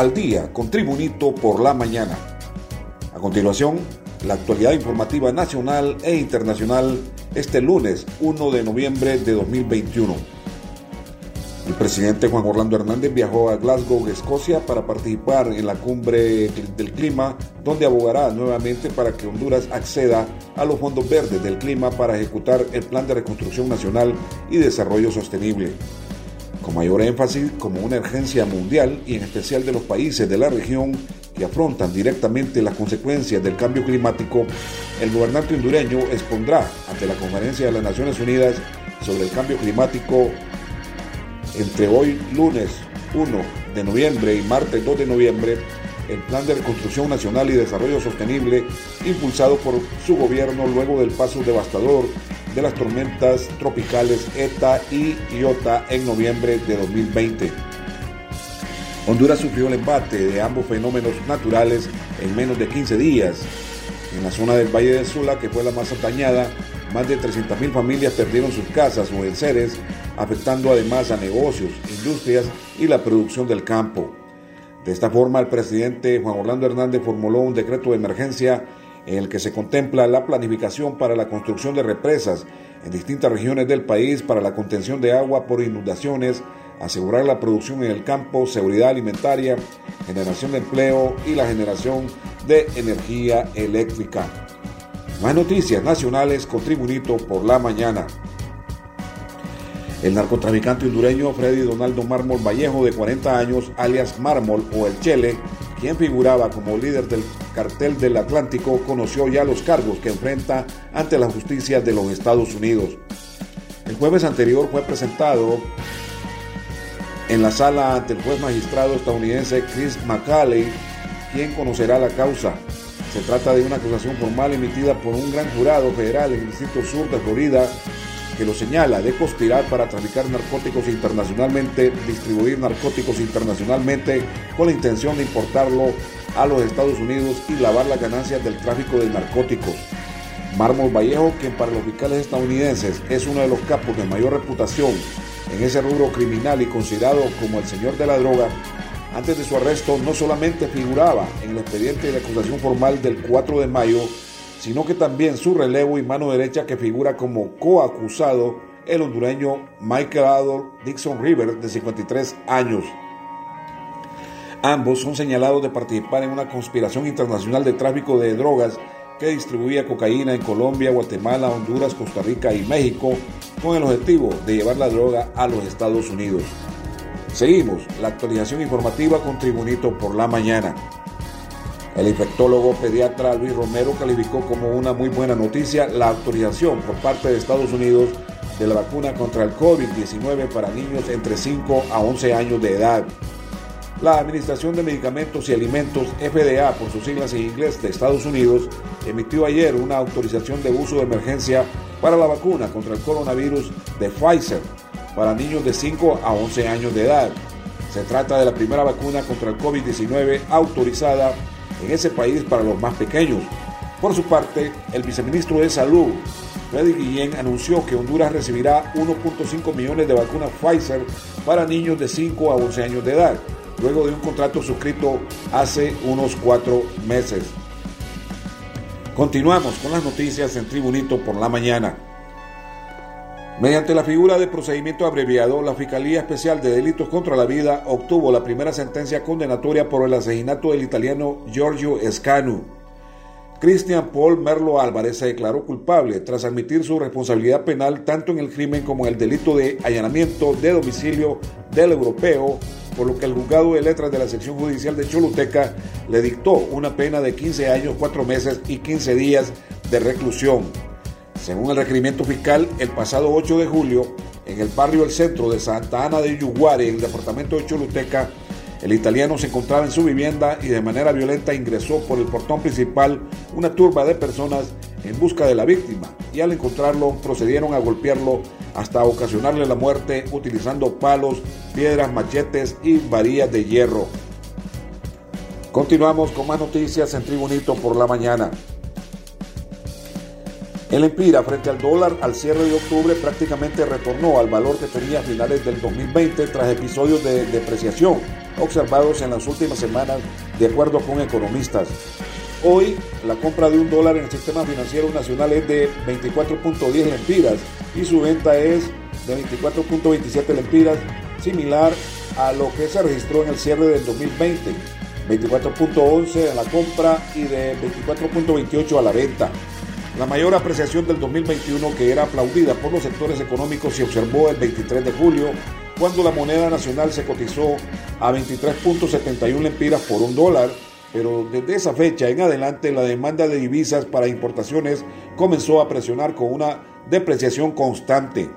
al día con Tribunito por la mañana. A continuación, la actualidad informativa nacional e internacional este lunes 1 de noviembre de 2021. El presidente Juan Orlando Hernández viajó a Glasgow, Escocia, para participar en la cumbre del clima, donde abogará nuevamente para que Honduras acceda a los fondos verdes del clima para ejecutar el Plan de Reconstrucción Nacional y Desarrollo Sostenible con mayor énfasis como una urgencia mundial y en especial de los países de la región que afrontan directamente las consecuencias del cambio climático, el gobernante hondureño expondrá ante la Conferencia de las Naciones Unidas sobre el cambio climático entre hoy lunes 1 de noviembre y martes 2 de noviembre el Plan de Reconstrucción Nacional y Desarrollo Sostenible impulsado por su gobierno luego del paso devastador de las tormentas tropicales ETA y IOTA en noviembre de 2020. Honduras sufrió el embate de ambos fenómenos naturales en menos de 15 días. En la zona del Valle de Sula, que fue la más atañada, más de 300.000 familias perdieron sus casas o enseres, afectando además a negocios, industrias y la producción del campo. De esta forma, el presidente Juan Orlando Hernández formuló un decreto de emergencia en el que se contempla la planificación para la construcción de represas en distintas regiones del país para la contención de agua por inundaciones, asegurar la producción en el campo, seguridad alimentaria, generación de empleo y la generación de energía eléctrica. Más noticias nacionales con Tribunito por la mañana. El narcotraficante hondureño Freddy Donaldo Mármol Vallejo, de 40 años, alias Mármol o El Chele, quien figuraba como líder del cartel del Atlántico, conoció ya los cargos que enfrenta ante la justicia de los Estados Unidos. El jueves anterior fue presentado en la sala ante el juez magistrado estadounidense Chris McCauley, quien conocerá la causa. Se trata de una acusación formal emitida por un gran jurado federal en el Distrito Sur de Florida que lo señala de conspirar para traficar narcóticos internacionalmente, distribuir narcóticos internacionalmente con la intención de importarlo a los Estados Unidos y lavar las ganancias del tráfico de narcóticos. Mármol Vallejo, quien para los fiscales estadounidenses es uno de los capos de mayor reputación en ese rubro criminal y considerado como el señor de la droga, antes de su arresto no solamente figuraba en el expediente de acusación formal del 4 de mayo, sino que también su relevo y mano derecha que figura como coacusado el hondureño Michael Adolf Dixon Rivers de 53 años. Ambos son señalados de participar en una conspiración internacional de tráfico de drogas que distribuía cocaína en Colombia, Guatemala, Honduras, Costa Rica y México con el objetivo de llevar la droga a los Estados Unidos. Seguimos la actualización informativa con Tribunito por la mañana. El infectólogo pediatra Luis Romero calificó como una muy buena noticia la autorización por parte de Estados Unidos de la vacuna contra el COVID-19 para niños entre 5 a 11 años de edad. La Administración de Medicamentos y Alimentos, FDA por sus siglas en inglés de Estados Unidos, emitió ayer una autorización de uso de emergencia para la vacuna contra el coronavirus de Pfizer para niños de 5 a 11 años de edad. Se trata de la primera vacuna contra el COVID-19 autorizada en ese país para los más pequeños. Por su parte, el viceministro de Salud, Freddy Guillén, anunció que Honduras recibirá 1.5 millones de vacunas Pfizer para niños de 5 a 11 años de edad, luego de un contrato suscrito hace unos cuatro meses. Continuamos con las noticias en Tribunito por la mañana. Mediante la figura de procedimiento abreviado, la Fiscalía Especial de Delitos contra la Vida obtuvo la primera sentencia condenatoria por el asesinato del italiano Giorgio Escanu. Cristian Paul Merlo Álvarez se declaró culpable tras admitir su responsabilidad penal tanto en el crimen como en el delito de allanamiento de domicilio del europeo, por lo que el juzgado de letras de la sección judicial de Choluteca le dictó una pena de 15 años, 4 meses y 15 días de reclusión. Según el requerimiento fiscal, el pasado 8 de julio, en el barrio del centro de Santa Ana de Yuguare, en el departamento de Choluteca, el italiano se encontraba en su vivienda y de manera violenta ingresó por el portón principal una turba de personas en busca de la víctima y al encontrarlo procedieron a golpearlo hasta ocasionarle la muerte utilizando palos, piedras, machetes y varillas de hierro. Continuamos con más noticias en Tribunito por la mañana. El Empira frente al dólar al cierre de octubre prácticamente retornó al valor que tenía a finales del 2020 tras episodios de depreciación observados en las últimas semanas de acuerdo con economistas. Hoy la compra de un dólar en el sistema financiero nacional es de 24.10 lempiras y su venta es de 24.27 lempiras, similar a lo que se registró en el cierre del 2020, 24.11 a la compra y de 24.28 a la venta. La mayor apreciación del 2021 que era aplaudida por los sectores económicos se observó el 23 de julio, cuando la moneda nacional se cotizó a 23.71 lempiras por un dólar, pero desde esa fecha en adelante la demanda de divisas para importaciones comenzó a presionar con una depreciación constante.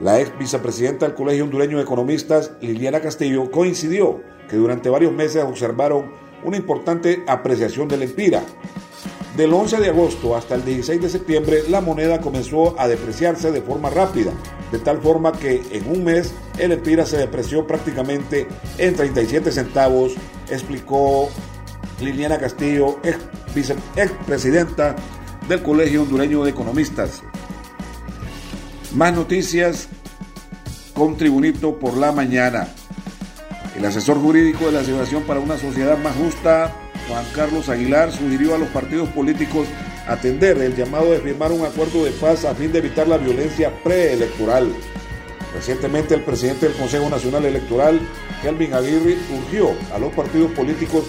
La ex vicepresidenta del Colegio Hondureño de Economistas, Liliana Castillo, coincidió que durante varios meses observaron una importante apreciación del empira. Del 11 de agosto hasta el 16 de septiembre, la moneda comenzó a depreciarse de forma rápida, de tal forma que en un mes el empira se depreció prácticamente en 37 centavos, explicó Liliana Castillo, ex, presidenta del Colegio Hondureño de Economistas. Más noticias con Tribunito por la mañana. El asesor jurídico de la Asociación para una Sociedad Más Justa, Juan Carlos Aguilar, sugirió a los partidos políticos atender el llamado de firmar un acuerdo de paz a fin de evitar la violencia preelectoral. Recientemente el presidente del Consejo Nacional Electoral, Kelvin Aguirre, urgió a los partidos políticos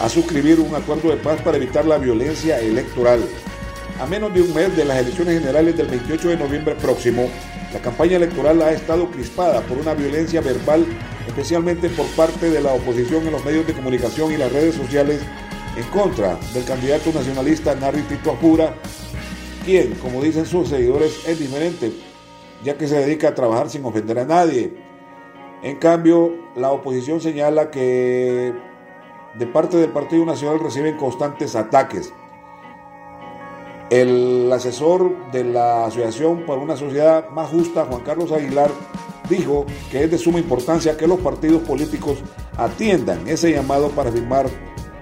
a suscribir un acuerdo de paz para evitar la violencia electoral. A menos de un mes de las elecciones generales del 28 de noviembre próximo, la campaña electoral ha estado crispada por una violencia verbal, especialmente por parte de la oposición en los medios de comunicación y las redes sociales, en contra del candidato nacionalista Narri Tito Apura, quien, como dicen sus seguidores, es diferente, ya que se dedica a trabajar sin ofender a nadie. En cambio, la oposición señala que de parte del Partido Nacional reciben constantes ataques el asesor de la Asociación para una Sociedad Más Justa, Juan Carlos Aguilar, dijo que es de suma importancia que los partidos políticos atiendan ese llamado para firmar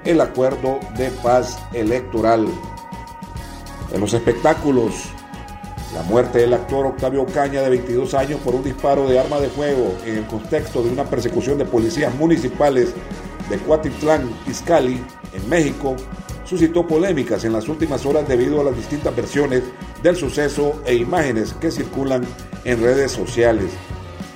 el acuerdo de paz electoral. En los espectáculos, la muerte del actor Octavio Caña, de 22 años, por un disparo de arma de fuego en el contexto de una persecución de policías municipales de Cuatitlán, Izcalli, en México, suscitó polémicas en las últimas horas debido a las distintas versiones del suceso e imágenes que circulan en redes sociales.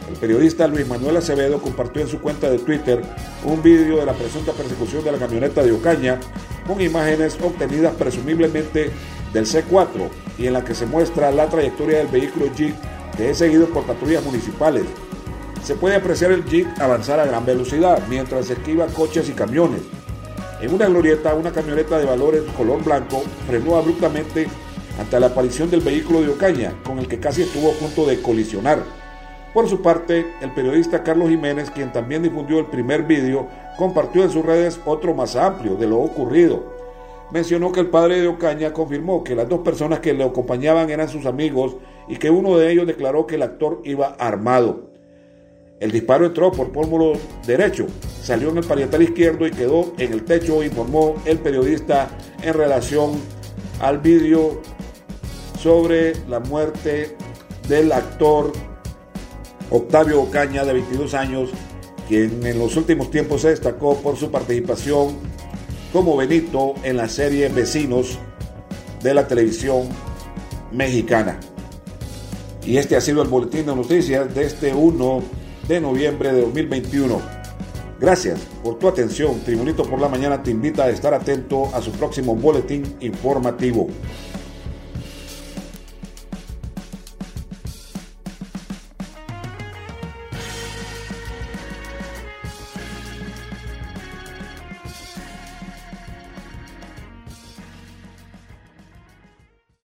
El periodista Luis Manuel Acevedo compartió en su cuenta de Twitter un vídeo de la presunta persecución de la camioneta de Ocaña con imágenes obtenidas presumiblemente del C4 y en la que se muestra la trayectoria del vehículo Jeep que es seguido por patrullas municipales. Se puede apreciar el Jeep avanzar a gran velocidad mientras esquiva coches y camiones. En una glorieta, una camioneta de valores color blanco frenó abruptamente ante la aparición del vehículo de Ocaña, con el que casi estuvo a punto de colisionar. Por su parte, el periodista Carlos Jiménez, quien también difundió el primer vídeo, compartió en sus redes otro más amplio de lo ocurrido. Mencionó que el padre de Ocaña confirmó que las dos personas que le acompañaban eran sus amigos y que uno de ellos declaró que el actor iba armado. El disparo entró por pómulo derecho, salió en el parietal izquierdo y quedó en el techo, informó el periodista en relación al vídeo sobre la muerte del actor Octavio Ocaña, de 22 años, quien en los últimos tiempos se destacó por su participación como Benito en la serie Vecinos de la televisión mexicana. Y este ha sido el boletín de noticias de este 1 de noviembre de 2021. Gracias por tu atención. Tribunito por la Mañana te invita a estar atento a su próximo boletín informativo.